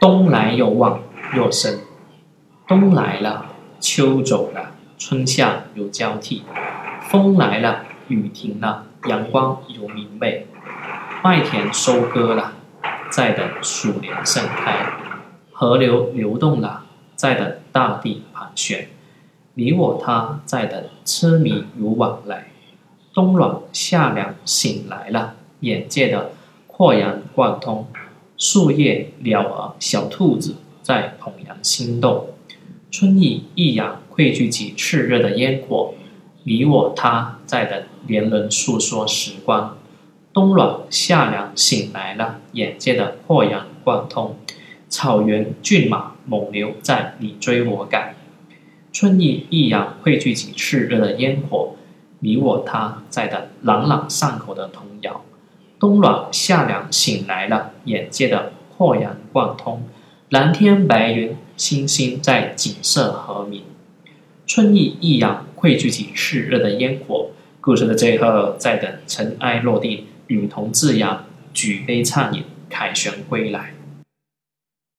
冬来又望又生，冬来了，秋走了，春夏有交替，风来了，雨停了，阳光有明媚，麦田收割了，在等鼠年盛开，河流流动了，在等大地盘旋，你我他在等痴迷如往来，冬暖夏凉醒来了，眼界的豁然贯通。树叶、鸟儿、小兔子在怦然心动，春意益阳汇聚起炽热的烟火，你我他在等年轮诉说时光。冬暖夏凉醒来了，眼界的豁然贯通，草原骏马猛牛在你追我赶，春意益阳汇聚起炽热的烟火，你我他在等朗朗上口的童谣。冬暖夏凉醒来了，眼界的豁然贯通，蓝天白云，星星在景色和鸣，春意益阳汇聚起炽热的烟火。故事的最后，在等尘埃落定，女童自扬，举杯畅饮，凯旋归来。